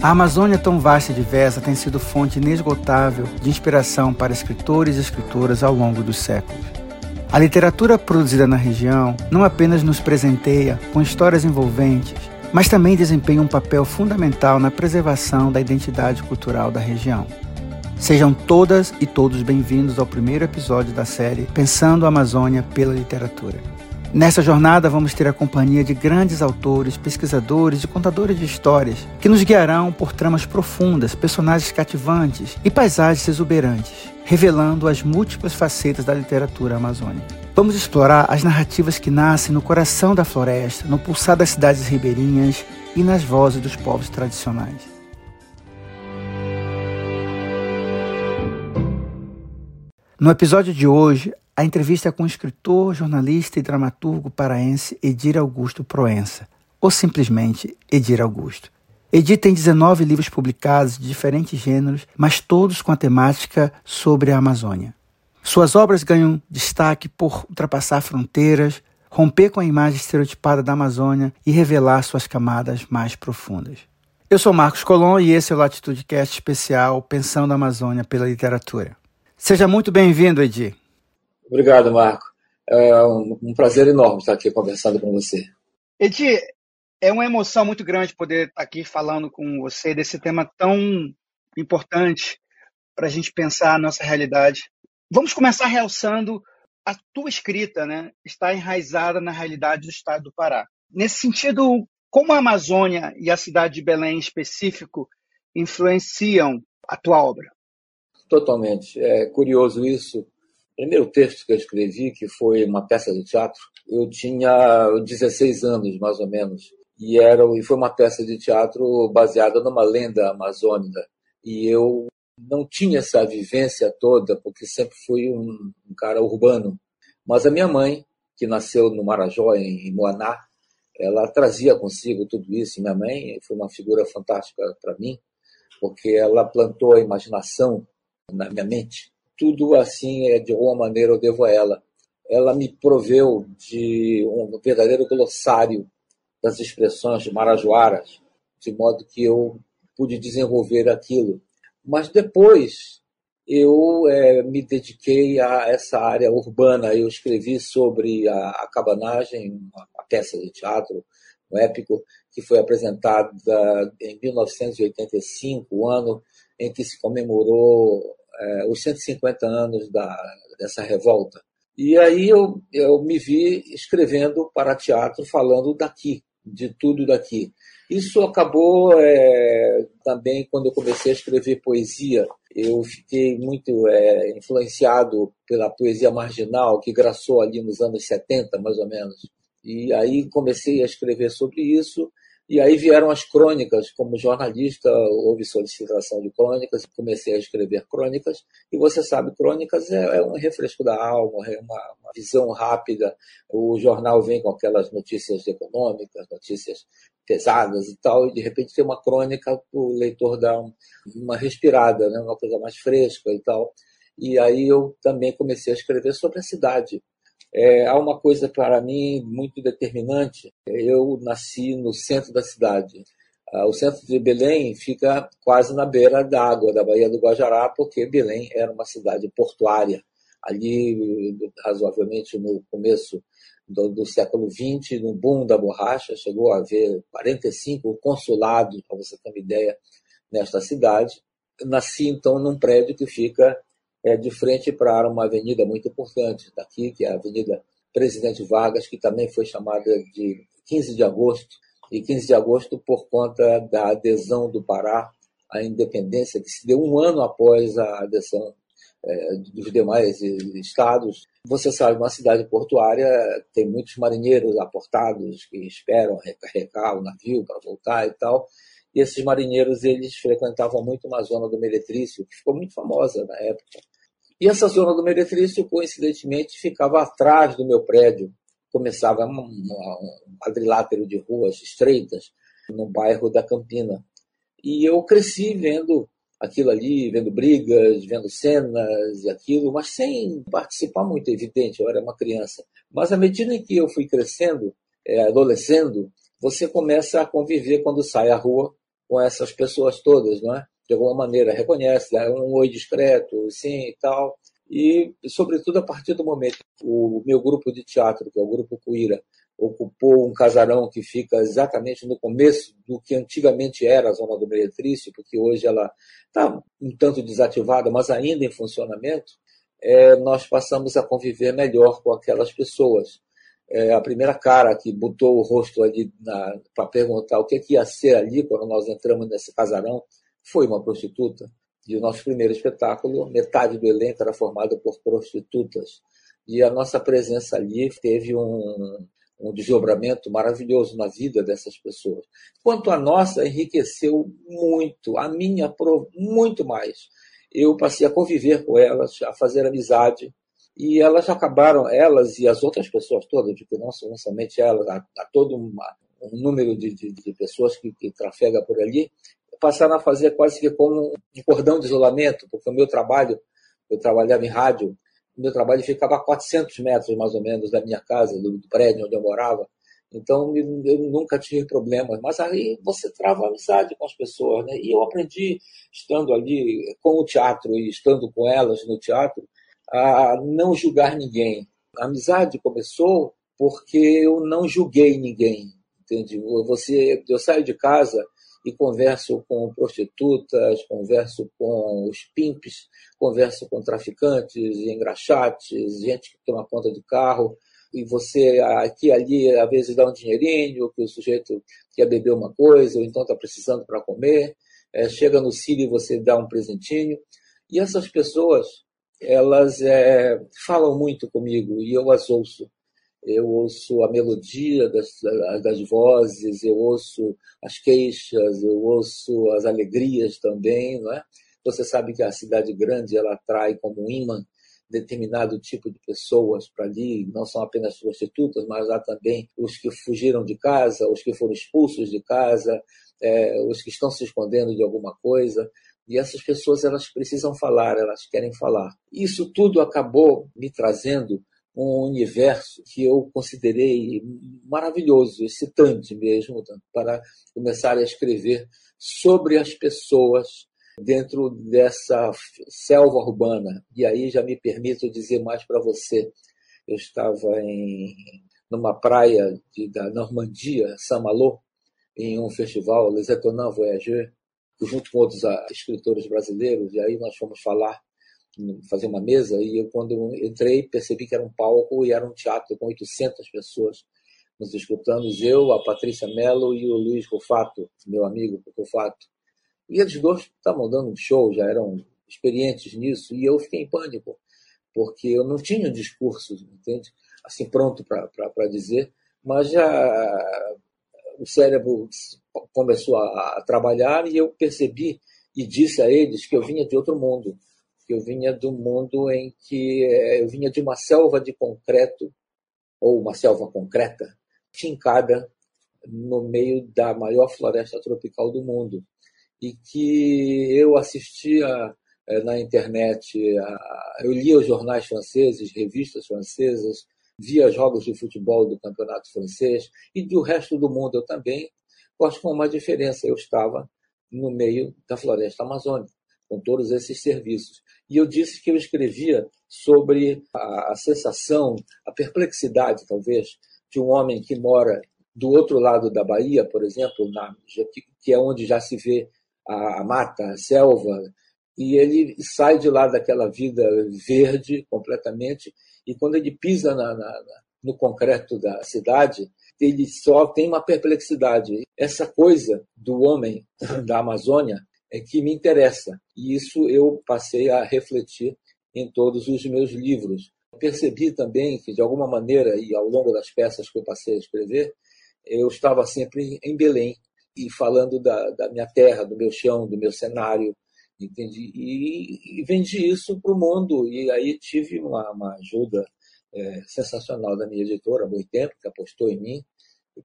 A Amazônia, tão vasta e diversa, tem sido fonte inesgotável de inspiração para escritores e escritoras ao longo dos séculos. A literatura produzida na região não apenas nos presenteia com histórias envolventes, mas também desempenha um papel fundamental na preservação da identidade cultural da região. Sejam todas e todos bem-vindos ao primeiro episódio da série Pensando a Amazônia pela Literatura. Nessa jornada, vamos ter a companhia de grandes autores, pesquisadores e contadores de histórias que nos guiarão por tramas profundas, personagens cativantes e paisagens exuberantes, revelando as múltiplas facetas da literatura amazônica. Vamos explorar as narrativas que nascem no coração da floresta, no pulsar das cidades ribeirinhas e nas vozes dos povos tradicionais. No episódio de hoje, a entrevista é com o escritor, jornalista e dramaturgo paraense Edir Augusto Proença, ou simplesmente Edir Augusto. Edir tem 19 livros publicados de diferentes gêneros, mas todos com a temática sobre a Amazônia. Suas obras ganham destaque por ultrapassar fronteiras, romper com a imagem estereotipada da Amazônia e revelar suas camadas mais profundas. Eu sou Marcos Colom e esse é o Latitude Cast especial Pensando a Amazônia pela Literatura. Seja muito bem-vindo, Edir. Obrigado, Marco. É um prazer enorme estar aqui conversando com você. Edi, é uma emoção muito grande poder estar aqui falando com você desse tema tão importante para a gente pensar a nossa realidade. Vamos começar realçando a tua escrita, né? Está enraizada na realidade do estado do Pará. Nesse sentido, como a Amazônia e a cidade de Belém em específico influenciam a tua obra? Totalmente. É curioso isso, primeiro texto que eu escrevi, que foi uma peça de teatro, eu tinha 16 anos, mais ou menos. E, era, e foi uma peça de teatro baseada numa lenda amazônica. E eu não tinha essa vivência toda, porque sempre fui um, um cara urbano. Mas a minha mãe, que nasceu no Marajó, em, em Moaná, ela trazia consigo tudo isso. Minha mãe foi uma figura fantástica para mim, porque ela plantou a imaginação na minha mente tudo assim, é, de alguma maneira, eu devo a ela. Ela me proveu de um verdadeiro glossário das expressões marajoaras, de modo que eu pude desenvolver aquilo. Mas depois eu é, me dediquei a essa área urbana. Eu escrevi sobre a, a cabanagem, uma, peça de teatro, um épico, que foi apresentada em 1985, o ano em que se comemorou é, os 150 anos da, dessa revolta. E aí eu, eu me vi escrevendo para teatro, falando daqui, de tudo daqui. Isso acabou é, também quando eu comecei a escrever poesia. Eu fiquei muito é, influenciado pela poesia marginal que graçou ali nos anos 70, mais ou menos. E aí comecei a escrever sobre isso e aí vieram as crônicas, como jornalista, houve solicitação de crônicas, comecei a escrever crônicas, e você sabe, crônicas é, é um refresco da alma, é uma, uma, visão rápida. O jornal vem com aquelas notícias econômicas, notícias pesadas e tal, e de repente tem uma crônica o leitor dar uma respirada, né? uma coisa mais fresca e tal. E aí eu também comecei a escrever sobre a cidade, é, há uma coisa para mim muito determinante. Eu nasci no centro da cidade. Ah, o centro de Belém fica quase na beira da água da Baía do Guajará, porque Belém era uma cidade portuária. Ali, razoavelmente no começo do, do século XX, no boom da borracha, chegou a haver 45 consulados, para você ter uma ideia, nesta cidade. Nasci, então, num prédio que fica é, de frente para uma avenida muito importante daqui, que é a Avenida Presidente Vargas, que também foi chamada de 15 de agosto, e 15 de agosto por conta da adesão do Pará à independência, que se deu um ano após a adesão é, dos demais estados. Você sabe, uma cidade portuária tem muitos marinheiros aportados que esperam recarregar o navio para voltar e tal. E esses marinheiros eles frequentavam muito uma zona do Meretrício, que ficou muito famosa na época. E essa zona do Meretrício, coincidentemente, ficava atrás do meu prédio. Começava um, quadrilátero de ruas estreitas no bairro da Campina. E eu cresci vendo aquilo ali, vendo brigas, vendo cenas e aquilo, mas sem participar muito, evidente, eu era uma criança. Mas à medida em que eu fui crescendo, é, adolescendo, você começa a conviver quando sai à rua com essas pessoas todas, não é? De alguma maneira, reconhece, dá um oi discreto, sim e tal. E, sobretudo, a partir do momento que o meu grupo de teatro, que é o Grupo Cuíra, ocupou um casarão que fica exatamente no começo do que antigamente era a Zona do Meretrício, porque hoje ela está um tanto desativada, mas ainda em funcionamento, é, nós passamos a conviver melhor com aquelas pessoas. É, a primeira cara que botou o rosto ali para perguntar o que, que ia ser ali quando nós entramos nesse casarão foi uma prostituta. E o nosso primeiro espetáculo, metade do elenco era formado por prostitutas. E a nossa presença ali teve um, um desdobramento maravilhoso na vida dessas pessoas. Quanto a nossa, enriqueceu muito, a minha muito mais. Eu passei a conviver com elas, a fazer amizade, e elas acabaram, elas e as outras pessoas todas, porque não, não somente elas, há, há todo uma, um número de, de, de pessoas que, que trafega por ali, passaram a fazer quase que como um cordão de isolamento, porque o meu trabalho, eu trabalhava em rádio, o meu trabalho ficava a 400 metros mais ou menos da minha casa, do, prédio onde eu morava, então eu nunca tive problemas, mas aí você trava amizade com as pessoas, né? E eu aprendi estando ali com o teatro e estando com elas no teatro a não julgar ninguém. A amizade começou porque eu não julguei ninguém, entende? Você, eu saio de casa e converso com prostitutas, converso com os pimpes, converso com traficantes, engraxates, gente que toma conta de carro, e você aqui ali às vezes dá um dinheirinho, que o sujeito quer beber uma coisa, ou então está precisando para comer, é, chega no Círio e você dá um presentinho. E essas pessoas, elas é, falam muito comigo e eu as ouço eu ouço a melodia das, das vozes, eu ouço as queixas, eu ouço as alegrias também, não é? Você sabe que a cidade grande ela atrai como imã determinado tipo de pessoas para ali, não são apenas prostitutas, mas há também os que fugiram de casa, os que foram expulsos de casa, é, os que estão se escondendo de alguma coisa. E essas pessoas elas precisam falar, elas querem falar. Isso tudo acabou me trazendo um universo que eu considerei maravilhoso, excitante mesmo, para começar a escrever sobre as pessoas dentro dessa selva urbana. E aí já me permito dizer mais para você. Eu estava em numa praia de, da Normandia, Saint-Malo, em um festival, Les Étonnants Voyageurs, junto com outros ah, escritores brasileiros, e aí nós fomos falar fazer uma mesa e eu quando eu entrei percebi que era um palco e era um teatro com 800 pessoas nos escutando, eu, a Patrícia Mello e o Luiz Rufato, meu amigo Rufato. E eles dois estavam dando um show, já eram experientes nisso, e eu fiquei em pânico, porque eu não tinha discurso, entende? Assim, pronto para dizer, mas já o cérebro começou a, a trabalhar e eu percebi e disse a eles que eu vinha de outro mundo eu vinha do mundo em que eh, eu vinha de uma selva de concreto, ou uma selva concreta, fincada no meio da maior floresta tropical do mundo. E que eu assistia eh, na internet, eu lia os jornais franceses, revistas francesas, via jogos de futebol do campeonato francês e do resto do mundo eu também, mas com uma diferença, eu estava no meio da floresta amazônica, com todos esses serviços. E eu disse que eu escrevia sobre a, a sensação, a perplexidade, talvez, de um homem que mora do outro lado da Bahia, por exemplo, na, que é onde já se vê a, a mata, a selva, e ele sai de lá daquela vida verde completamente, e quando ele pisa na, na, no concreto da cidade, ele só tem uma perplexidade. Essa coisa do homem da Amazônia que me interessa. E isso eu passei a refletir em todos os meus livros. Percebi também que, de alguma maneira, e ao longo das peças que eu passei a escrever, eu estava sempre em Belém e falando da, da minha terra, do meu chão, do meu cenário, entendi e, e vendi isso para o mundo e aí tive uma, uma ajuda é, sensacional da minha editora há muito tempo que apostou em mim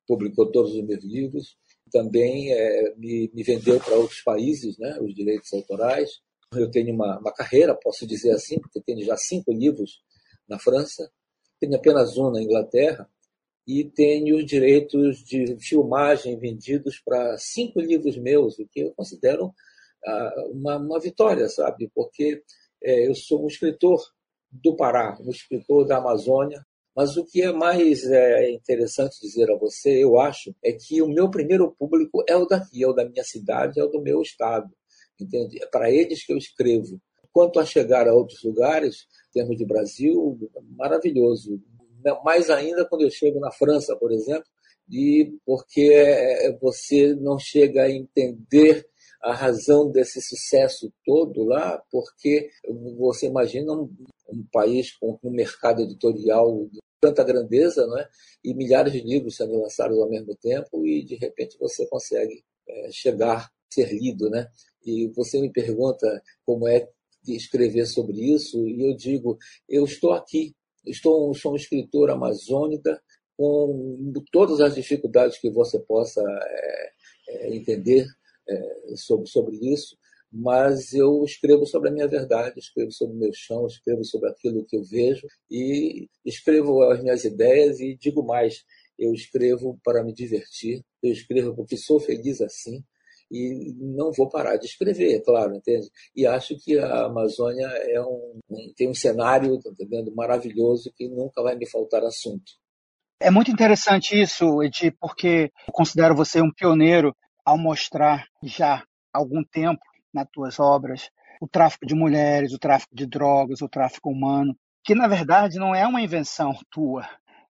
publicou todos os meus livros também é, me, me, vendeu para outros países né, os direitos autorais. Eu tenho uma, uma, carreira, posso dizer assim, porque tenho já cinco livros na França, tenho apenas um na Inglaterra, e tenho direitos de filmagem vendidos para cinco livros meus, o que eu considero ah, uma, uma vitória, sabe? Porque é, eu sou um escritor do Pará, um escritor da Amazônia, mas o que é mais é, interessante dizer a você, eu acho, é que o meu primeiro público é o daqui, é o da minha cidade, é o do meu estado. Entende? É para eles que eu escrevo. Quanto a chegar a outros lugares, em termos de Brasil, maravilhoso. Mais ainda quando eu chego na França, por exemplo, e porque é, você não chega a entender a razão desse sucesso todo lá, porque você imagina um, um país com um mercado editorial de tanta grandeza, não é? e milhares de livros sendo lançados ao mesmo tempo, e de repente você consegue é, chegar, ser lido. Né? E você me pergunta como é escrever sobre isso, e eu digo: eu estou aqui, estou, sou um escritor amazônica, com todas as dificuldades que você possa é, é, entender é, sobre, sobre isso, mas eu escrevo sobre a minha verdade, escrevo sobre o meu chão, escrevo sobre aquilo que eu vejo e escrevo as minhas ideias e digo mais, eu escrevo para me divertir, eu escrevo porque sou feliz assim e não vou parar de escrever, é claro, entende? E acho que a Amazônia é um, tem um cenário, tá entendendo, maravilhoso que nunca vai me faltar assunto. É muito interessante isso, Edi, porque eu considero você um pioneiro ao mostrar já algum tempo nas tuas obras o tráfico de mulheres, o tráfico de drogas, o tráfico humano, que na verdade não é uma invenção tua.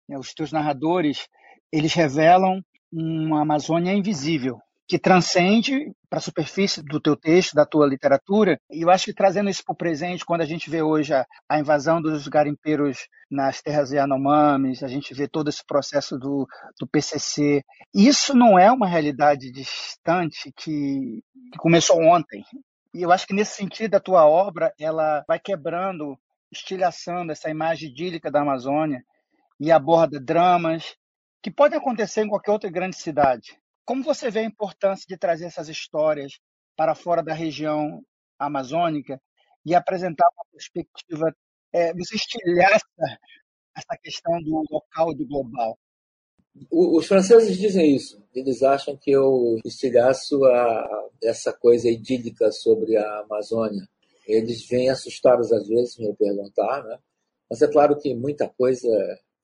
Né? Os teus narradores eles revelam uma Amazônia invisível, que transcende para a superfície do teu texto, da tua literatura. E eu acho que trazendo isso para o presente, quando a gente vê hoje a, a, invasão dos garimpeiros nas terras Yanomamis, a gente vê todo esse processo do, do PCC, isso não é uma realidade distante que, que começou ontem. E eu acho que nesse sentido a tua obra ela vai quebrando, estilhaçando essa imagem idílica da Amazônia e aborda dramas que podem acontecer em qualquer outra grande cidade como você vê a importância de trazer essas histórias para fora da região amazônica e apresentar uma perspectiva, é, você estilhar essa, essa questão do local e do global? Os franceses dizem isso. Eles acham que eu estilhaço a, essa coisa idílica sobre a Amazônia. Eles vêm assustados às vezes me perguntar, né? Mas é claro que muita coisa,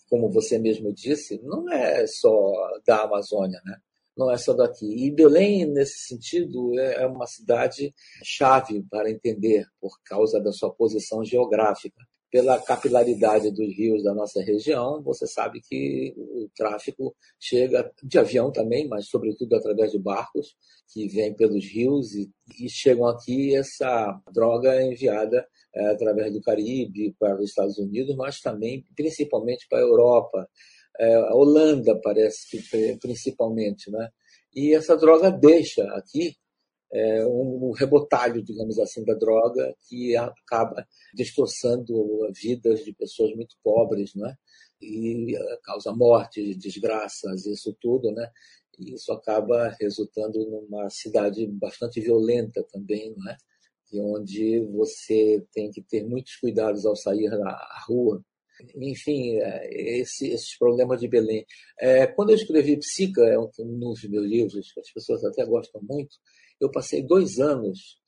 como você mesmo disse, não é só da Amazônia, né? Não é só daqui. E Belém, nesse sentido, é, é uma cidade chave para entender, por causa da sua posição geográfica. Pela capilaridade dos rios da nossa região, você sabe que o tráfico chega de avião também, mas sobretudo através de barcos que vêm pelos rios e, e chegam aqui. Essa droga é enviada é, através do Caribe para os Estados Unidos, mas também principalmente para a Europa, a Holanda parece que principalmente, né? E essa droga deixa aqui é, um, rebotalho, digamos assim, da droga que acaba destroçando vidas de pessoas muito pobres, né? E é, causa morte, desgraças, isso tudo, né? E isso acaba resultando numa cidade bastante violenta também, não é? E onde você tem que ter muitos cuidados ao sair na rua, enfim, é, esse, esses problemas de Belém. É, quando eu escrevi Psica, é um, um dos meus livros, que as pessoas até gostam muito, eu passei dois anos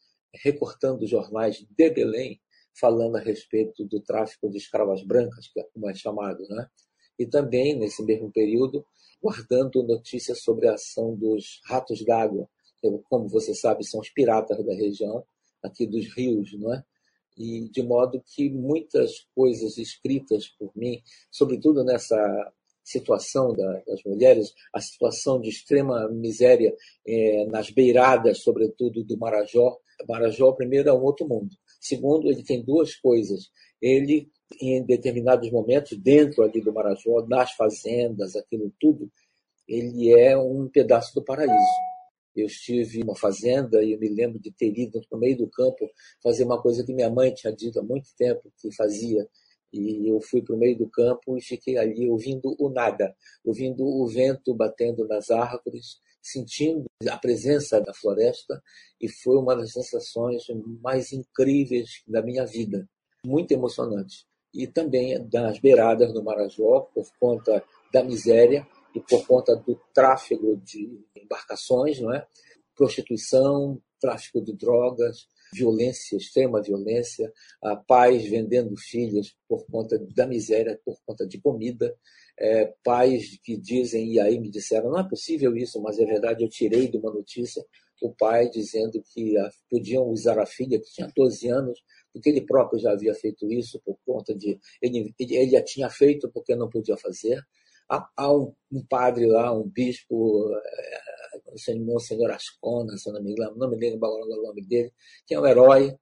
recortando jornais de Belém, falando a respeito do tráfico de escravas brancas, que é como é chamado, né? E também, nesse mesmo período, guardando notícias sobre a ação dos ratos d'água, que, como você sabe, são os piratas da região, aqui dos rios, não é? E de modo que muitas coisas escritas por mim, sobretudo nessa situação das mulheres, a situação de extrema miséria é, nas beiradas, sobretudo do Marajó. Marajó, primeiro, é um outro mundo. Segundo, ele tem duas coisas. Ele, em determinados momentos, dentro ali do Marajó, nas fazendas, aquilo tudo, ele é um pedaço do paraíso eu estive uma fazenda e eu me lembro de ter ido no meio do campo fazer uma coisa que minha mãe tinha dito há muito tempo que fazia. E eu fui para o meio do campo e fiquei ali ouvindo o nada, ouvindo o vento batendo nas árvores, sentindo a presença da floresta e foi uma das sensações mais incríveis da minha vida, muito emocionante. E também das beiradas do Marajó, por conta da miséria e por conta do tráfego de embarcações, não é? prostituição, tráfico de drogas, violência, extrema violência, a pais vendendo filhos por conta da miséria, por conta de comida, é, pais que dizem, e aí me disseram, não é possível isso, mas é verdade, eu tirei de uma notícia o pai dizendo que a, podiam usar a filha, que tinha 12 anos, porque ele próprio já havia feito isso por conta de. Ele, ele já tinha feito porque não podia fazer. Há, um, um, padre lá, um bispo, é, o senhor Ascona, se não me engano, não me lembro agora o nome dele, que é um herói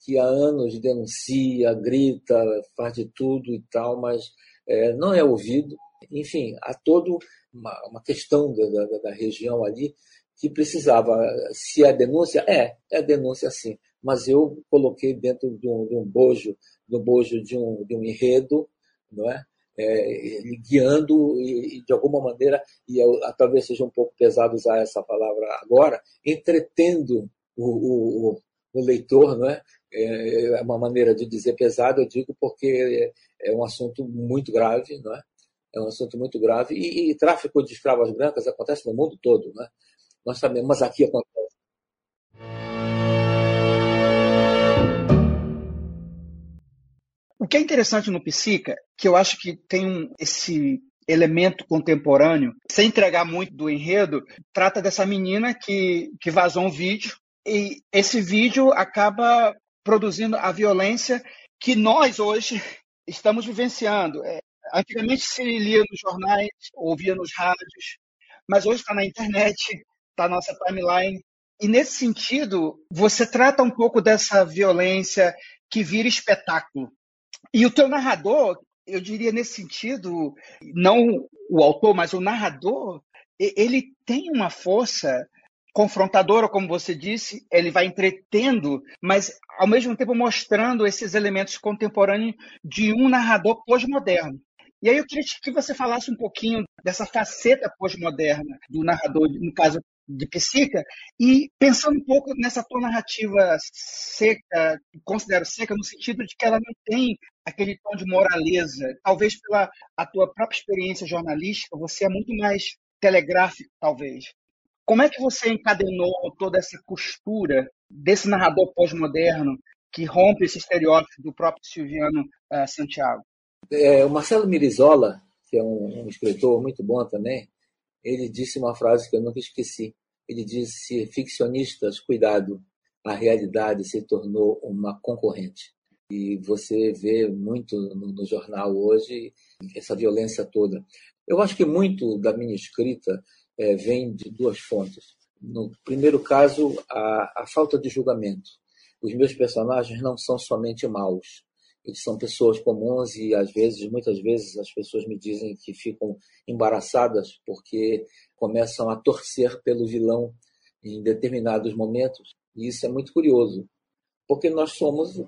que há anos denuncia, grita, faz de tudo e tal, mas é, não é ouvido. Enfim, há toda uma, uma questão da, da, da, região ali que precisava. Se é denúncia, é, é denúncia sim, mas eu coloquei dentro de um, de um bojo, do bojo de um, de um enredo, não é? É, guiando e, de alguma maneira, e eu, talvez seja um pouco pesado usar essa palavra agora, entretendo o, o, o leitor, não é? é uma maneira de dizer pesado, eu digo porque é, é um assunto muito grave, não é? É um assunto muito grave e, e tráfico de escravas brancas acontece no mundo todo, né? Nós sabemos, mas aqui acontece. O que é interessante no Psica, que eu acho que tem um, esse elemento contemporâneo, sem entregar muito do enredo, trata dessa menina que, que vazou um vídeo e esse vídeo acaba produzindo a violência que nós hoje estamos vivenciando. É, antigamente se lia nos jornais, ouvia nos rádios, mas hoje está na internet, está na nossa timeline. E nesse sentido, você trata um pouco dessa violência que vira espetáculo. E o teu narrador, eu diria nesse sentido, não o autor, mas o narrador, ele tem uma força confrontadora, como você disse, ele vai entretendo, mas ao mesmo tempo mostrando esses elementos contemporâneos de um narrador pós-moderno. E aí eu queria que você falasse um pouquinho dessa faceta pós-moderna do narrador, no caso de Psica, e pensando um pouco nessa tua narrativa seca, considero seca no sentido de que ela não tem aquele tom de moraleza. Talvez pela a tua própria experiência jornalística, você é muito mais telegráfico, talvez. Como é que você encadenou toda essa costura desse narrador pós-moderno que rompe esse estereótipo do próprio Silviano uh, Santiago? É, o Marcelo Mirizola, que é um, um escritor muito bom também, ele disse uma frase que eu nunca esqueci. Ele disse: ficcionistas, cuidado, a realidade se tornou uma concorrente. E você vê muito no, no jornal hoje essa violência toda. Eu acho que muito da minha escrita é, vem de duas fontes. No primeiro caso, a, a falta de julgamento. Os meus personagens não são somente maus, eles são pessoas comuns e às vezes, muitas vezes, as pessoas me dizem que ficam embaraçadas porque começam a torcer pelo vilão em determinados momentos. E isso é muito curioso, porque nós somos,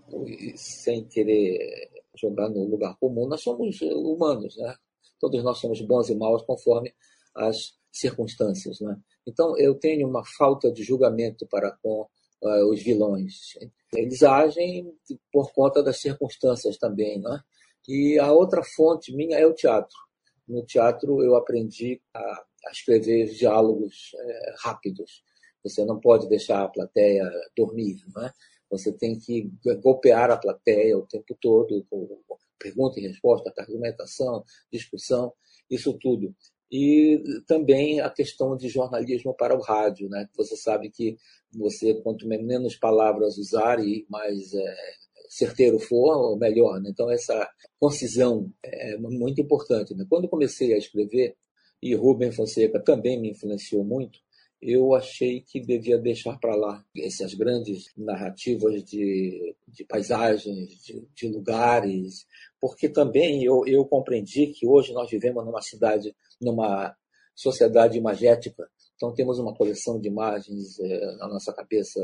sem querer jogar no lugar comum, nós somos humanos, né? Todos nós somos bons e maus conforme as circunstâncias, né? Então eu tenho uma falta de julgamento para com uh, os vilões. Eles agem por conta das circunstâncias também, né? E a outra fonte minha é o teatro. No teatro eu aprendi a, a escrever diálogos é, rápidos. Você não pode deixar a plateia dormir, né? Você tem que golpear a plateia o tempo todo, com pergunta e resposta, argumentação, discussão, isso tudo e também a questão de jornalismo para o rádio, né? Você sabe que você quanto menos palavras usar e mais é, certeiro for, melhor. Né? Então essa concisão é muito importante. Né? Quando comecei a escrever e Rubem Fonseca também me influenciou muito, eu achei que devia deixar para lá essas grandes narrativas de, de paisagens, de, de lugares, porque também eu, eu compreendi que hoje nós vivemos numa cidade numa sociedade imagética. Então temos uma coleção de imagens é, na nossa cabeça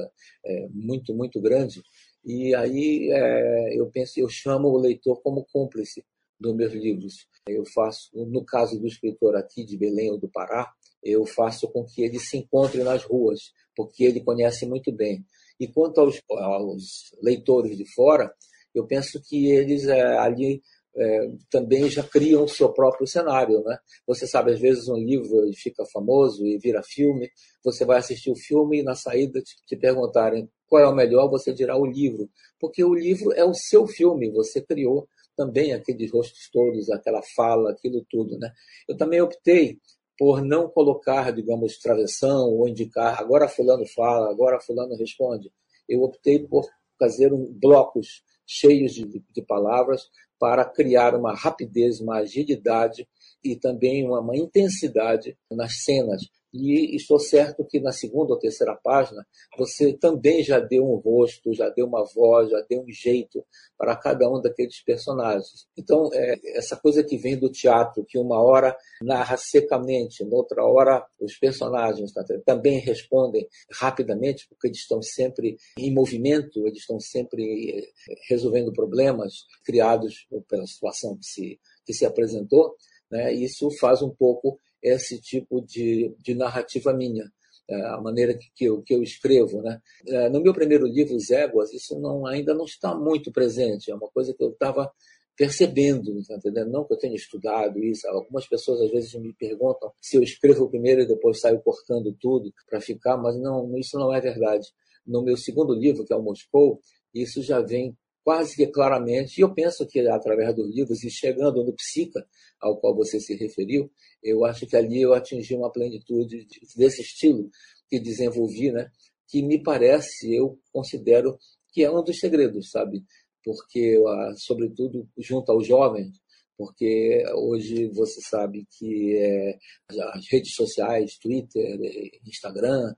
é, muito muito grande e aí é, eu penso eu chamo o leitor como cúmplice dos meus livros. Eu faço no caso do escritor aqui de Belém ou do Pará eu faço com que ele se encontre nas ruas porque ele conhece muito bem. E quanto aos, aos leitores de fora eu penso que eles é, ali é, também já criam o seu próprio cenário. Né? Você sabe, às vezes um livro fica famoso e vira filme, você vai assistir o filme e na saída te, te perguntarem qual é o melhor, você dirá o livro, porque o livro é o seu filme, você criou também aqueles rostos todos, aquela fala, aquilo tudo. Né? Eu também optei por não colocar, digamos, travessão ou indicar agora fulano fala, agora fulano responde. Eu optei por fazer um, blocos cheios de, de palavras para criar uma rapidez, uma agilidade e também uma, intensidade nas cenas, e estou certo que na segunda ou terceira página você também já deu um rosto, já deu uma voz, já deu um jeito para cada um daqueles personagens. Então, é, essa coisa que vem do teatro, que uma hora narra secamente, noutra hora os personagens tá, também respondem rapidamente, porque eles estão sempre em movimento, eles estão sempre é, resolvendo problemas criados pela situação que se, que se apresentou. Né? Isso faz um pouco esse tipo de, de narrativa minha, é, a maneira que, que, eu, que eu escrevo. Né? É, no meu primeiro livro, Os Éguas, isso não, ainda não está muito presente, é uma coisa que eu estava percebendo, tá entendendo? Não que eu tenha estudado isso. Algumas pessoas às vezes me perguntam se eu escrevo primeiro e depois saio cortando tudo para ficar, mas não, isso não é verdade. No meu segundo livro, que é o Moscou, isso já vem quase que claramente, e eu penso que através dos livros e chegando no Psica, ao qual você se referiu, eu acho que ali eu atingi uma plenitude desse estilo que desenvolvi, né? que me parece, eu considero que é um dos segredos, sabe? Porque, sobretudo, junto aos jovens, porque hoje você sabe que é, as redes sociais, Twitter, Instagram,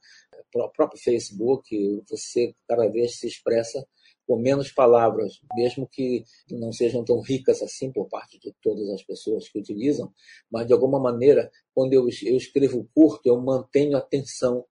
o próprio Facebook, você cada vez se expressa com menos palavras, mesmo que não sejam tão ricas assim por parte de todas as pessoas que utilizam, mas de alguma maneira, quando eu, eu escrevo curto, eu mantenho a atenção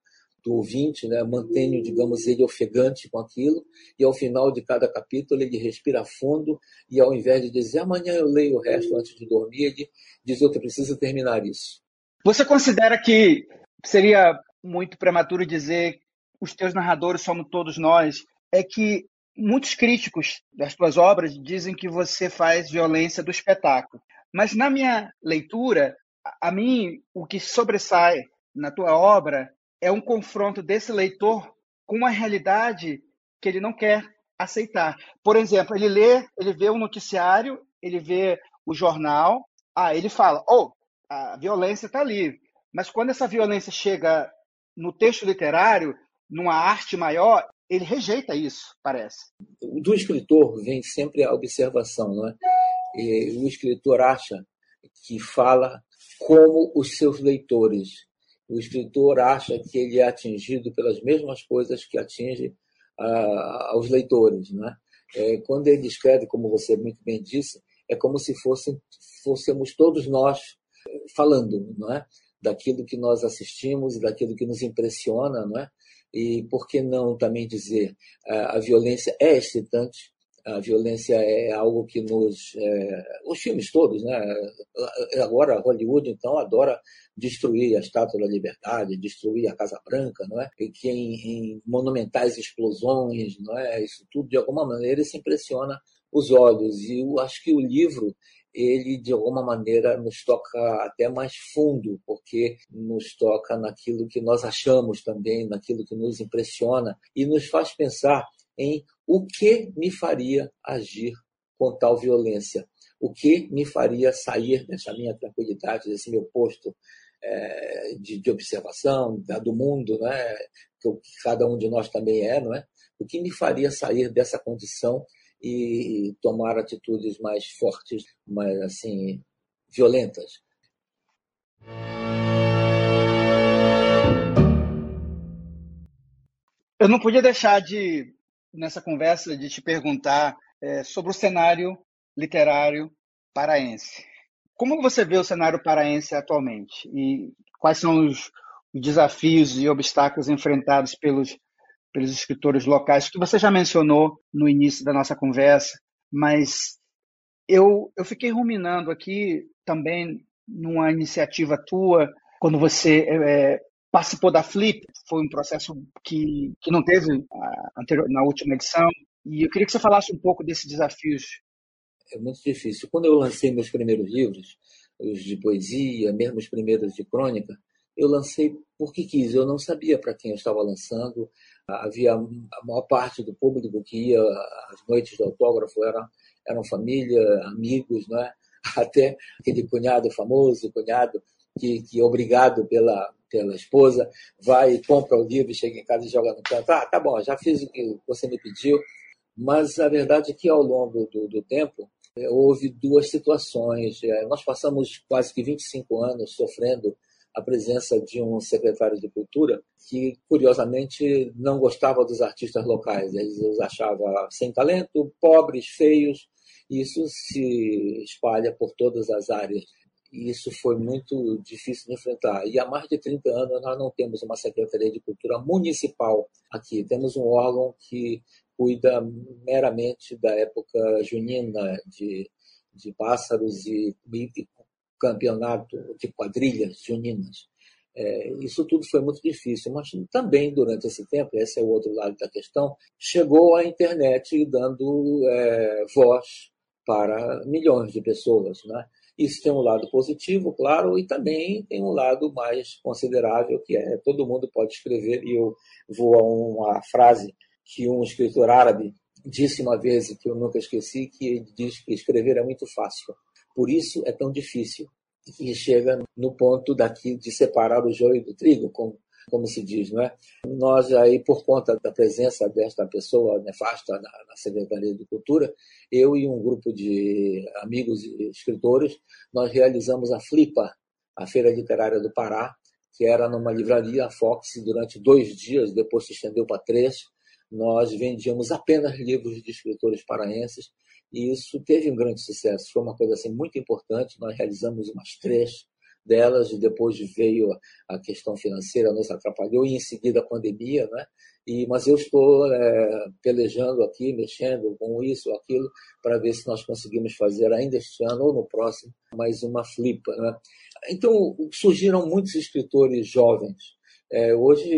do ouvinte, né? mantenho, digamos, ele ofegante com aquilo, e ao final de cada capítulo ele respira fundo, e ao invés de dizer amanhã eu leio o resto antes de dormir, ele diz eu preciso terminar isso. Você considera que seria muito prematuro dizer os teus narradores somos todos nós? É que muitos críticos das tuas obras dizem que você faz violência do espetáculo. Mas na minha leitura, a mim o que sobressai na tua obra é um confronto desse leitor com uma realidade que ele não quer aceitar. Por exemplo, ele lê, ele vê um noticiário, ele vê o jornal, ah, ele fala, oh, a violência está ali. Mas quando essa violência chega no texto literário, numa arte maior, ele rejeita isso, parece. Do escritor vem sempre a observação, não é? E o escritor acha que fala como os seus leitores. O escritor acha que ele é atingido pelas mesmas coisas que atinge uh, aos leitores, não é? é? Quando ele escreve, como você muito bem disse, é como se fosse, fôssemos todos nós falando, não é? Daquilo que nós assistimos e daquilo que nos impressiona, não é? E por que não também dizer a violência é excitante, a violência é algo que nos. É, os filmes todos, né? Agora, Hollywood, então, adora destruir a Estátua da Liberdade, destruir a Casa Branca, não é? E que em, em monumentais explosões, não é? Isso tudo, de alguma maneira, se impressiona os olhos. E eu acho que o livro ele de alguma maneira nos toca até mais fundo, porque nos toca naquilo que nós achamos também, naquilo que nos impressiona e nos faz pensar em o que me faria agir com tal violência, o que me faria sair dessa minha tranquilidade, desse meu posto é, de, de, observação da, do mundo, né, que, cada um de nós também é, não é? O que me faria sair dessa condição e tomar atitudes mais fortes, mais assim violentas. Eu não podia deixar de nessa conversa de te perguntar é, sobre o cenário literário paraense. Como você vê o cenário paraense atualmente e quais são os desafios e obstáculos enfrentados pelos pelos escritores locais, que você já mencionou no início da nossa conversa, mas eu, eu fiquei ruminando aqui também numa iniciativa tua, quando você é, participou da Flip, foi um processo que, que não teve a, anterior, na última edição, e eu queria que você falasse um pouco desses desafios. é muito difícil. Quando eu lancei meus primeiros livros, os de poesia, mesmo os primeiros de crônica, eu lancei porque quis. Eu não sabia para quem eu estava lançando. Havia a maior parte do público que ia às noites do autógrafo eram, eram família, amigos, né? até aquele cunhado famoso, cunhado que, que obrigado pela, pela esposa, vai compra o livro, chega em casa e joga no canto. Ah, tá bom, já fiz o que você me pediu. Mas a verdade é que ao longo do, do tempo é, houve duas situações. É, nós passamos quase que 25 anos sofrendo a presença de um secretário de cultura que, curiosamente, não gostava dos artistas locais. Eles os achava sem talento, pobres, feios. Isso se espalha por todas as áreas. E isso foi muito difícil de enfrentar. E há mais de 30 anos nós não temos uma Secretaria de Cultura municipal aqui. Temos um órgão que cuida meramente da época junina, de, de pássaros e, e campeonato de quadrilhas juninas. É, isso tudo foi muito difícil, mas também durante esse tempo, esse é o outro lado da questão, chegou a internet dando é, voz para milhões de pessoas. Né? Isso tem um lado positivo, claro, e também tem um lado mais considerável, que é todo mundo pode escrever, e eu vou a uma frase que um escritor árabe disse uma vez, que eu nunca esqueci, que ele diz que escrever é muito fácil. Por isso é tão difícil. E chega no ponto daqui de separar o joio do trigo, como, como se diz, não é? Nós aí, por conta da presença desta pessoa nefasta na, na Secretaria de Cultura, eu e um grupo de amigos e escritores, nós realizamos a FLIPA, a Feira Literária do Pará, que era numa livraria Fox durante dois dias, depois se estendeu para três. Nós vendíamos apenas livros de escritores paraenses e isso teve um grande sucesso. Foi uma coisa assim muito importante. Nós realizamos umas três delas e depois veio a questão financeira nos atrapalhou e em seguida a pandemia, né? E, mas eu estou é, pelejando aqui, mexendo com isso, aquilo, para ver se nós conseguimos fazer ainda este ano ou no próximo mais uma flipa. Né? Então surgiram muitos escritores jovens. É, hoje,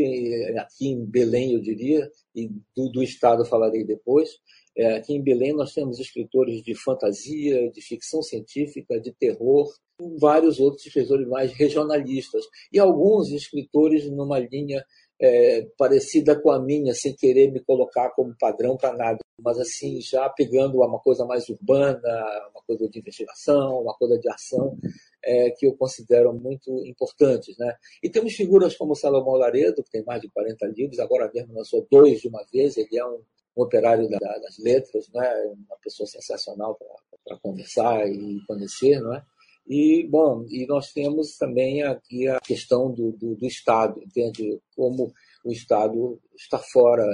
aqui em Belém, eu diria, e do, do estado falarei depois, é, aqui em Belém nós temos escritores de fantasia, de ficção científica, de terror, vários outros escritores mais regionalistas. E alguns escritores numa linha é, parecida com a minha, sem querer me colocar como padrão para nada, mas assim já pegando uma coisa mais urbana, uma coisa de investigação, uma coisa de ação é, que eu considero muito importantes, né? E temos figuras como Salomão Laredo, que tem mais de 40 livros, agora mesmo lançou dois de uma vez, ele é um operário da, das letras, né? uma pessoa sensacional para conversar e conhecer, não é? E, bom, e nós temos também aqui a questão do, do, do Estado, entende? Como o Estado está fora.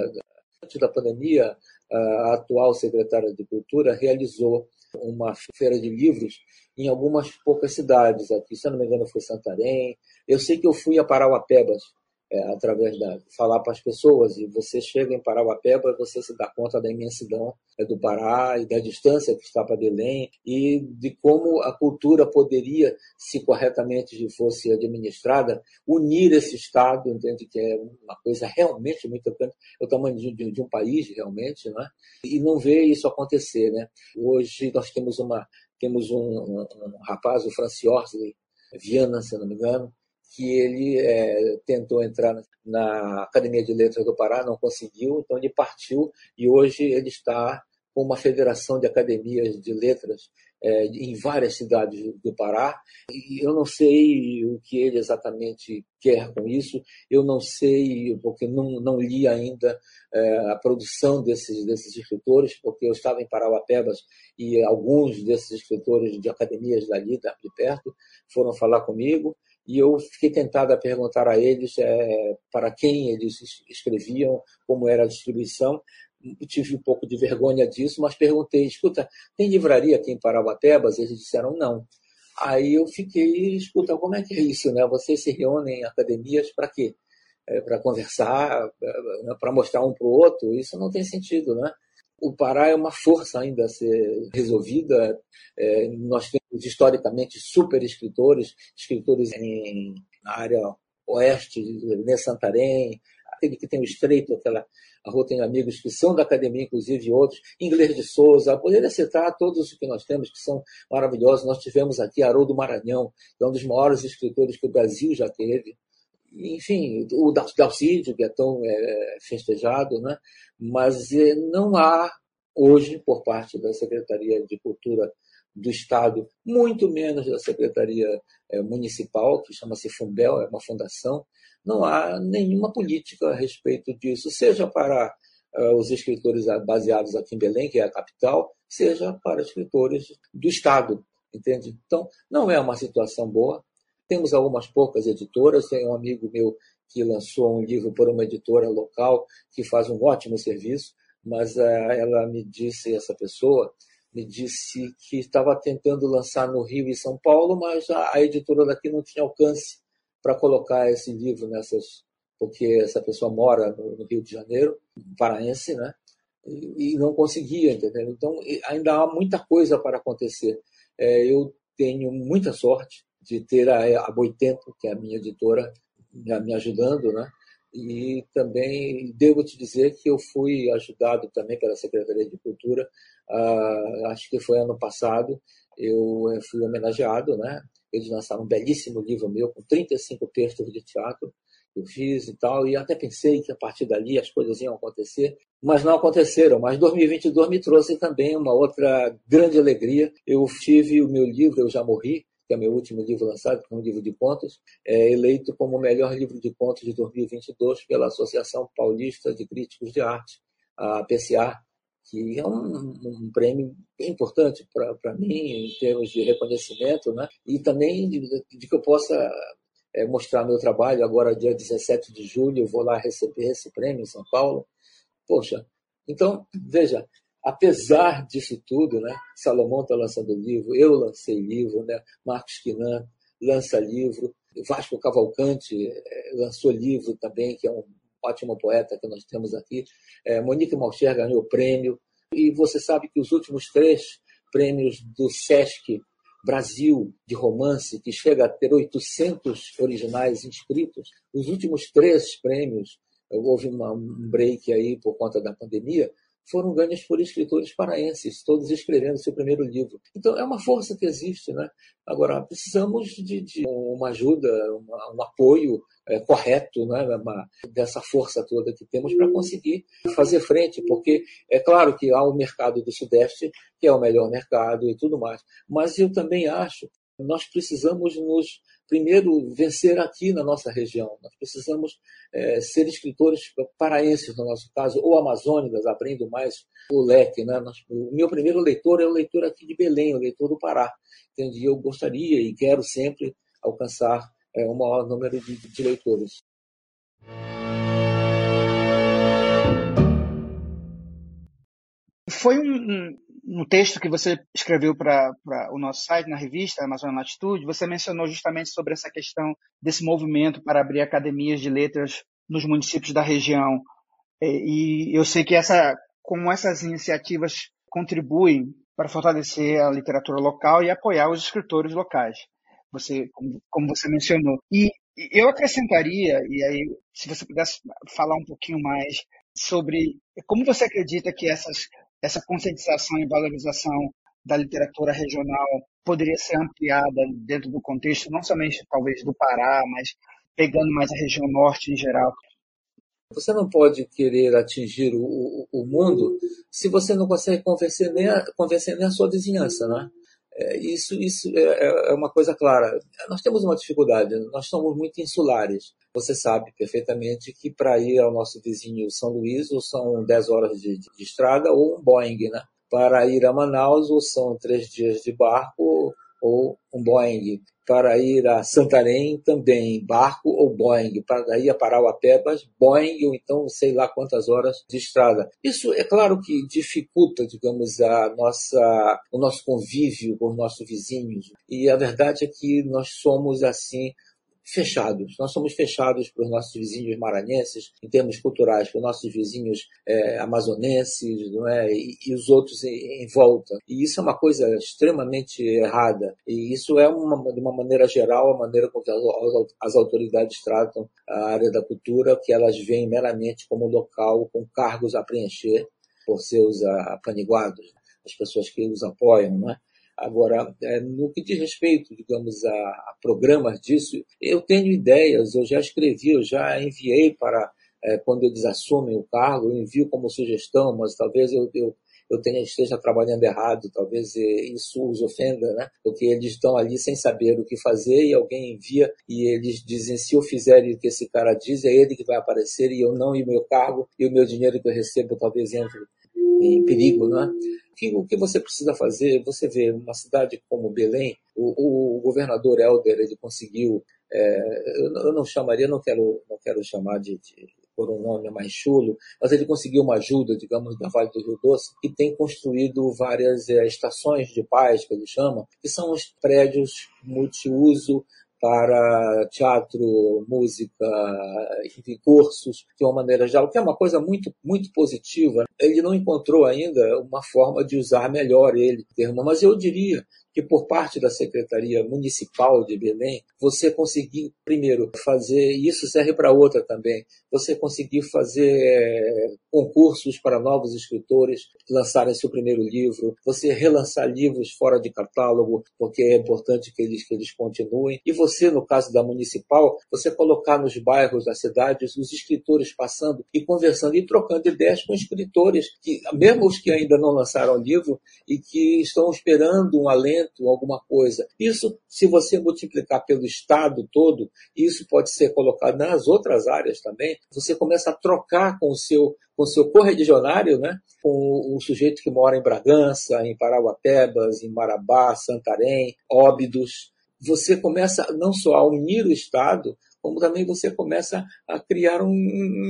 Antes da pandemia, a atual secretária de Cultura realizou uma feira de livros em algumas poucas cidades aqui. Se eu não me engano, foi Santarém. Eu sei que eu fui a Parauapebas é, através da falar para as pessoas e você chega em Parauapeba e você se dá conta da imensidão é, do Pará e da distância que está para Belém e de como a cultura poderia, se corretamente fosse administrada, unir esse estado, entende que é uma coisa realmente muito importante, é o tamanho de, de, de um país realmente, né? E não ver isso acontecer, né? Hoje nós temos uma temos um, um, um rapaz, o Francis Orsley, Viana, se não me engano, que ele é, tentou entrar na Academia de Letras do Pará, não conseguiu, então ele partiu e hoje ele está com uma federação de academias de letras é, em várias cidades do Pará. E eu não sei o que ele exatamente quer com isso, eu não sei, porque não, não li ainda é, a produção desses, desses escritores, porque eu estava em Parauapebas e alguns desses escritores de academias dali, de perto, foram falar comigo e eu fiquei tentado a perguntar a eles é, para quem eles escreviam, como era a distribuição. Tive um pouco de vergonha disso, mas perguntei: escuta, tem livraria aqui em Parauapebas? Eles disseram não. Aí eu fiquei, escuta, como é que é isso, né? Vocês se reúnem em academias para quê? É, para conversar, é, para mostrar um para o outro? Isso não tem sentido, né? O Pará é uma força ainda a ser resolvida. É, nós temos historicamente super escritores, escritores em, na área oeste, de Santarém, aquele que tem o estreito, aquela a rua tem amigos que são da academia, inclusive outros, Inglês de Souza, poderia citar todos os que nós temos, que são maravilhosos. Nós tivemos aqui Haroldo Maranhão, que é um dos maiores escritores que o Brasil já teve. Enfim, o Dalcídio, que é tão é, festejado, né? mas é, não há hoje, por parte da Secretaria de Cultura do Estado, muito menos da Secretaria é, Municipal, que chama-se Fumbel, é uma fundação, não há nenhuma política a respeito disso, seja para uh, os escritores baseados aqui em Belém, que é a capital, seja para escritores do Estado, entende? Então, não é uma situação boa. Temos algumas poucas editoras, tem um amigo meu que lançou um livro por uma editora local que faz um ótimo serviço, mas uh, ela me disse, essa pessoa, me disse que estava tentando lançar no Rio e São Paulo, mas a, editora daqui não tinha alcance para colocar esse livro nessas, porque essa pessoa mora no, no Rio de Janeiro, paraense, né? E, e, não conseguia, entendeu? Então ainda há muita coisa para acontecer. É, eu tenho muita sorte de ter a, a Boitempo, que é a minha editora, me, me ajudando, né? E também devo te dizer que eu fui ajudado também pela Secretaria de Cultura, uh, acho que foi ano passado, eu eh, fui homenageado, né? Eles lançaram um belíssimo livro meu com 35 textos de teatro que eu fiz e tal, e até pensei que a partir dali as coisas iam acontecer, mas não aconteceram. Mas 2022 me trouxe também uma outra grande alegria. Eu tive o meu livro Eu Já Morri, que é meu último livro lançado, que é um livro de contos, é eleito como o melhor livro de contos de 2022 pela Associação Paulista de Críticos de Arte, a PCA, que é um, um prêmio importante para mim em termos de reconhecimento, né? e também de, de que eu possa é, mostrar meu trabalho. Agora, dia 17 de julho, eu vou lá receber esse prêmio em São Paulo. Poxa, então, veja, apesar disso tudo, né? Salomão está lançando livro, eu lancei livro, né? Marcos Quinan lança livro, Vasco Cavalcante é, lançou livro também, que é um ótima poeta que nós temos aqui. É, Monique Malcher ganhou o prêmio. E você sabe que os últimos três prêmios do SESC Brasil de romance, que chega a ter 800 originais inscritos, os últimos três prêmios, houve uma, um break aí por conta da pandemia, foram ganhas por escritores paraenses, todos escrevendo seu primeiro livro. Então, é uma força que existe. Né? Agora, precisamos de, de uma ajuda, uma, um apoio é, correto né? uma, dessa força toda que temos para conseguir fazer frente, porque é claro que há o mercado do Sudeste, que é o melhor mercado e tudo mais, mas eu também acho que nós precisamos nos primeiro vencer aqui na nossa região. Nós precisamos é, ser escritores paraenses, no nosso caso, ou amazônicas, abrindo mais o leque. Né? o meu primeiro leitor é o leitor aqui de Belém, o leitor do Pará. Entende? Eu gostaria e quero sempre alcançar é, um maior número de, de leitores. Foi um, no texto que você escreveu para o nosso site, na revista Amazônia Latitude, você mencionou justamente sobre essa questão desse movimento para abrir academias de letras nos municípios da região. E eu sei que essa, como essas iniciativas contribuem para fortalecer a literatura local e apoiar os escritores locais, você, como você mencionou. E eu acrescentaria, e aí, se você pudesse falar um pouquinho mais sobre como você acredita que essas essa conscientização e valorização da literatura regional poderia ser ampliada dentro do contexto, não somente talvez do Pará, mas pegando mais a região norte em geral. Você não pode querer atingir o, o, mundo se você não consegue convencer nem a, convencer nem a sua vizinhança, né? É, isso isso é, é, é uma coisa clara. Nós temos uma dificuldade, nós somos muito insulares. Você sabe perfeitamente que para ir ao nosso vizinho São Luís, ou são 10 horas de, de estrada ou um Boeing, né? Para ir a Manaus, ou são três dias de barco ou um Boeing. Para ir a Santarém, também barco ou Boeing. Para ir a Parauapebas, Boeing ou então sei lá quantas horas de estrada. Isso é claro que dificulta, digamos, a nossa, o nosso convívio com os nossos vizinhos. E a verdade é que nós somos assim fechados. Nós somos fechados para os nossos vizinhos maranhenses, em termos culturais, para os nossos vizinhos é, amazonenses não é? E, e, os outros em, em, volta. E isso é uma coisa extremamente errada. E isso é, uma, de uma maneira geral, a maneira com que as, as autoridades tratam a área da cultura, que elas veem meramente como local com cargos a preencher por seus apaniguados, as pessoas que os apoiam. Não é? Agora, é, no que diz respeito, digamos, a, a, programas disso, eu tenho ideias, eu já escrevi, eu já enviei para, é, quando eles assumem o cargo, eu envio como sugestão, mas talvez eu, eu, eu tenha, esteja trabalhando errado, talvez isso os ofenda, né? porque eles estão ali sem saber o que fazer e alguém envia e eles dizem, se eu fizer o que esse cara diz, é ele que vai aparecer e eu não, e o meu cargo e o meu dinheiro que eu recebo talvez entre em perigo, né? Que, o que você precisa fazer, você vê uma cidade como Belém, o, o governador Helder ele conseguiu, é, eu, não chamaria, não quero, não quero chamar de, de por um nome mais chulo, mas ele conseguiu uma ajuda, digamos, da Vale do Rio Doce e tem construído várias é, estações de paz, que ele chama, que são os prédios multiuso para teatro, música, enfim, cursos, de uma maneira geral, que é uma coisa muito, muito positiva. Ele não encontrou ainda uma forma de usar melhor ele, termo, mas eu diria que por parte da Secretaria Municipal de Belém, você conseguir, primeiro, fazer, e isso serve para outra também, você conseguir fazer é, concursos para novos escritores lançarem seu primeiro livro, você relançar livros fora de catálogo, porque é importante que eles, que eles continuem, e você, no caso da Municipal, você colocar nos bairros das cidades os escritores passando e conversando e trocando ideias com escritores, que mesmo os que ainda não lançaram livro e que estão esperando um alento alguma coisa. Isso, se você multiplicar pelo Estado todo, isso pode ser colocado nas outras áreas também, você começa a trocar com o seu com o seu correligionário, né? com o sujeito que mora em Bragança, em Parauapebas, em Marabá, Santarém, Óbidos. Você começa não só a unir o Estado, como também você começa a criar um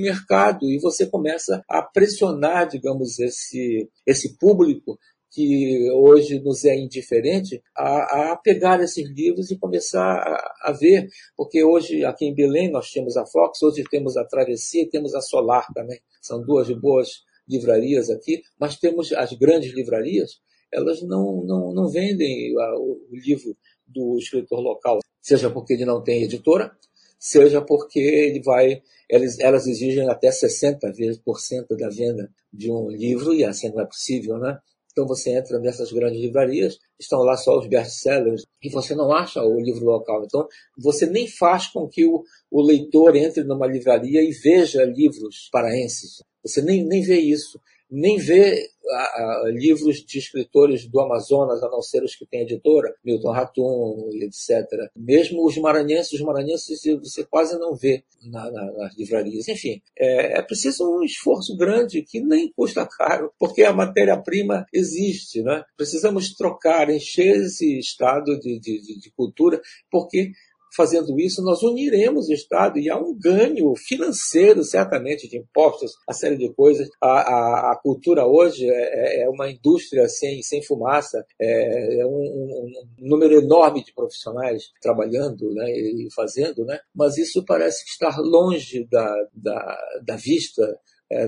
mercado e você começa a pressionar, digamos, esse, esse público que hoje nos é indiferente, a, a pegar esses livros e começar a, a, ver, porque hoje aqui em Belém nós temos a Fox, hoje temos a Travessia e temos a Solar também. São duas boas livrarias aqui, mas temos as grandes livrarias, elas não, não, não vendem o livro do escritor local, seja porque ele não tem editora, seja porque ele vai, elas, elas exigem até 60% da venda de um livro, e assim não é possível, né? Então você entra nessas grandes livrarias, estão lá só os best-sellers, e você não acha o livro local. Então você nem faz com que o, o leitor entre numa livraria e veja livros paraenses. Você nem, nem vê isso nem vê a, a, livros de escritores do Amazonas, a não ser os que têm editora, Milton Ratum, etc. Mesmo os maranhenses, os maranhenses você quase não vê na, na, nas livrarias. Enfim, é, é, preciso um esforço grande que nem custa caro, porque a matéria-prima existe. Né? Precisamos trocar, encher esse estado de, de, de cultura, porque fazendo isso, nós uniremos o Estado e há um ganho financeiro, certamente, de impostos, a série de coisas. A, a, a cultura hoje é, é, é, uma indústria sem, sem fumaça, é, é um, um, número enorme de profissionais trabalhando né, e fazendo, né, mas isso parece estar longe da, da, da vista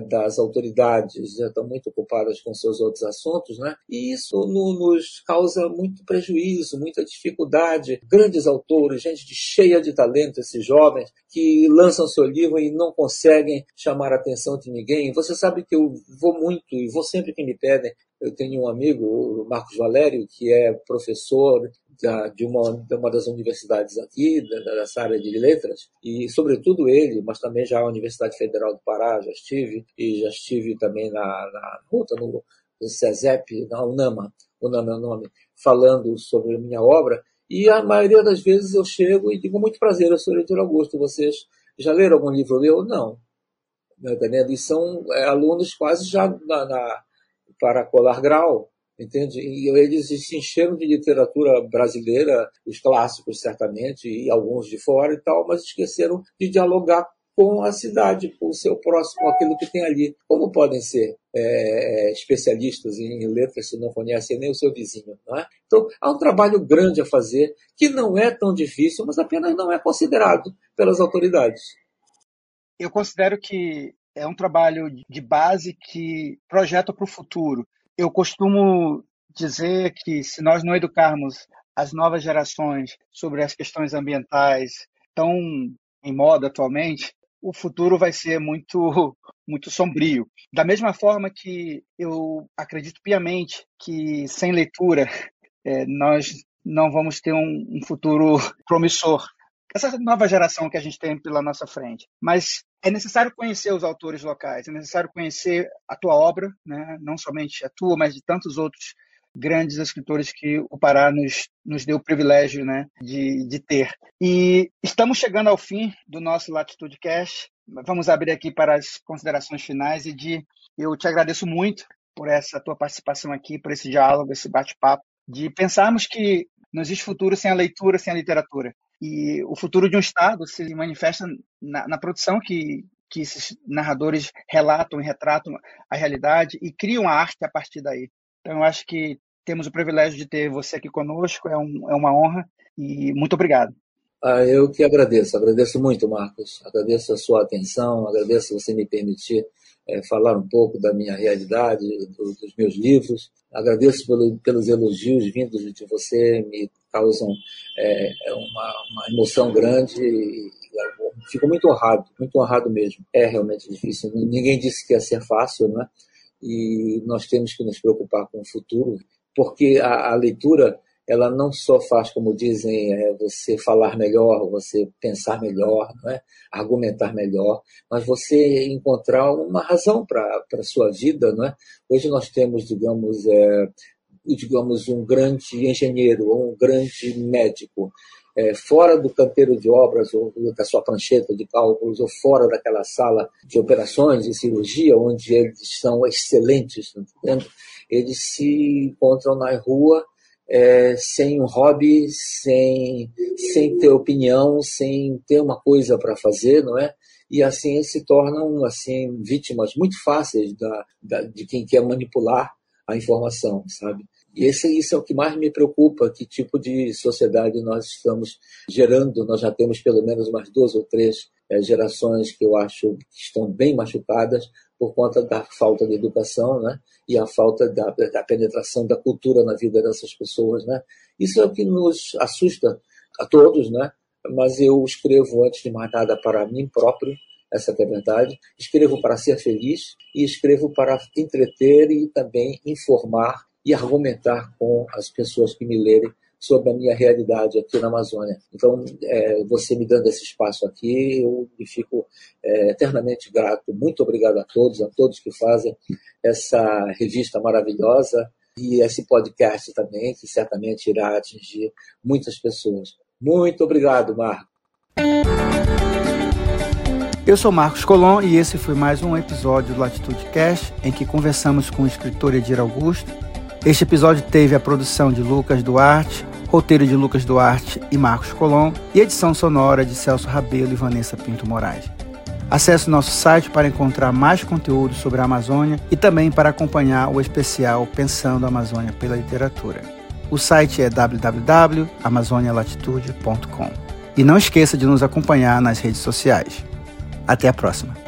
das autoridades já estão muito ocupadas com seus outros assuntos, né? e isso no, nos causa muito prejuízo, muita dificuldade. Grandes autores, gente cheia de talento, esses jovens, que lançam seu livro e não conseguem chamar a atenção de ninguém. Você sabe que eu vou muito e vou sempre que me pedem. Eu tenho um amigo, o Marcos Valério, que é professor da, de, uma, de uma das universidades aqui, da, dessa área de letras, e sobretudo ele, mas também já a Universidade Federal do Pará, já estive, e já estive também na, na ruta, no, no CESEP, na UNAMA, UNAMA é o nome, falando sobre a minha obra, e a maioria das vezes eu chego e digo, muito prazer, eu sou o Editor Augusto, vocês já leram algum livro meu? Não. E são é, alunos quase já na, na, para colar grau, entende? E eles se encheram de literatura brasileira, os clássicos certamente, e alguns de fora e tal, mas esqueceram de dialogar com a cidade, com o seu próximo, aquilo que tem ali. Como podem ser é, especialistas em letras se não conhecem nem o seu vizinho? Não é? Então, há um trabalho grande a fazer, que não é tão difícil, mas apenas não é considerado pelas autoridades. Eu considero que é um trabalho de base que projeta para o futuro. Eu costumo dizer que se nós não educarmos as novas gerações sobre as questões ambientais tão em moda atualmente, o futuro vai ser muito muito sombrio. Da mesma forma que eu acredito piamente que sem leitura é, nós não vamos ter um, um futuro promissor essa nova geração que a gente tem pela nossa frente. Mas é necessário conhecer os autores locais, é necessário conhecer a tua obra, né? não somente a tua, mas de tantos outros grandes escritores que o Pará nos, nos deu o privilégio né, de, de ter. E estamos chegando ao fim do nosso Latitude Cash. Vamos abrir aqui para as considerações finais e de eu te agradeço muito por essa tua participação aqui, por esse diálogo, esse bate-papo, de pensarmos que não existe futuro sem a leitura, sem a literatura. E o futuro de um Estado se manifesta na, na produção que, que esses narradores relatam e retratam a realidade e criam a arte a partir daí. Então, eu acho que temos o privilégio de ter você aqui conosco, é, um, é uma honra e muito obrigado. Ah, eu que agradeço, agradeço muito, Marcos. Agradeço a sua atenção, agradeço você me permitir é, falar um pouco da minha realidade, do, dos meus livros. Agradeço pelo, pelos elogios vindos de você, me causam é, é uma, uma, emoção grande e fico muito honrado, muito honrado mesmo. É realmente difícil. Ninguém disse que ia ser fácil, né? E nós temos que nos preocupar com o futuro, porque a, a leitura ela não só faz, como dizem, é, você falar melhor, você pensar melhor, é? argumentar melhor, mas você encontrar uma razão para a sua vida. Não é? Hoje nós temos, digamos, é, digamos, um grande engenheiro ou um grande médico, é, fora do canteiro de obras ou da sua prancheta de cálculos ou fora daquela sala de operações e cirurgia onde eles são excelentes, tá eles se encontram na rua é, sem um hobby, sem, sem ter opinião, sem ter uma coisa para fazer, não é? E assim se tornam assim vítimas muito fáceis da, da, de quem quer manipular a informação, sabe? E esse, isso é o que mais me preocupa, que tipo de sociedade nós estamos gerando. Nós já temos pelo menos umas duas ou três é, gerações que eu acho que estão bem machucadas por conta da falta de educação né? e a falta da, da penetração da cultura na vida dessas pessoas. Né? Isso é o que nos assusta a todos, né? mas eu escrevo antes de mais nada para mim próprio, essa é a verdade. Escrevo para ser feliz e escrevo para entreter e também informar e argumentar com as pessoas que me lerem sobre a minha realidade aqui na Amazônia. Então, é, você me dando esse espaço aqui, eu me fico é, eternamente grato. Muito obrigado a todos, a todos que fazem essa revista maravilhosa e esse podcast também, que certamente irá atingir muitas pessoas. Muito obrigado, Marco. Eu sou Marcos Colom e esse foi mais um episódio do Latitude Cash, em que conversamos com o escritor Edir Augusto este episódio teve a produção de Lucas Duarte, roteiro de Lucas Duarte e Marcos Colom e edição sonora de Celso Rabelo e Vanessa Pinto Moraes. Acesse nosso site para encontrar mais conteúdo sobre a Amazônia e também para acompanhar o especial Pensando a Amazônia pela Literatura. O site é www.amazonialatitude.com. E não esqueça de nos acompanhar nas redes sociais. Até a próxima!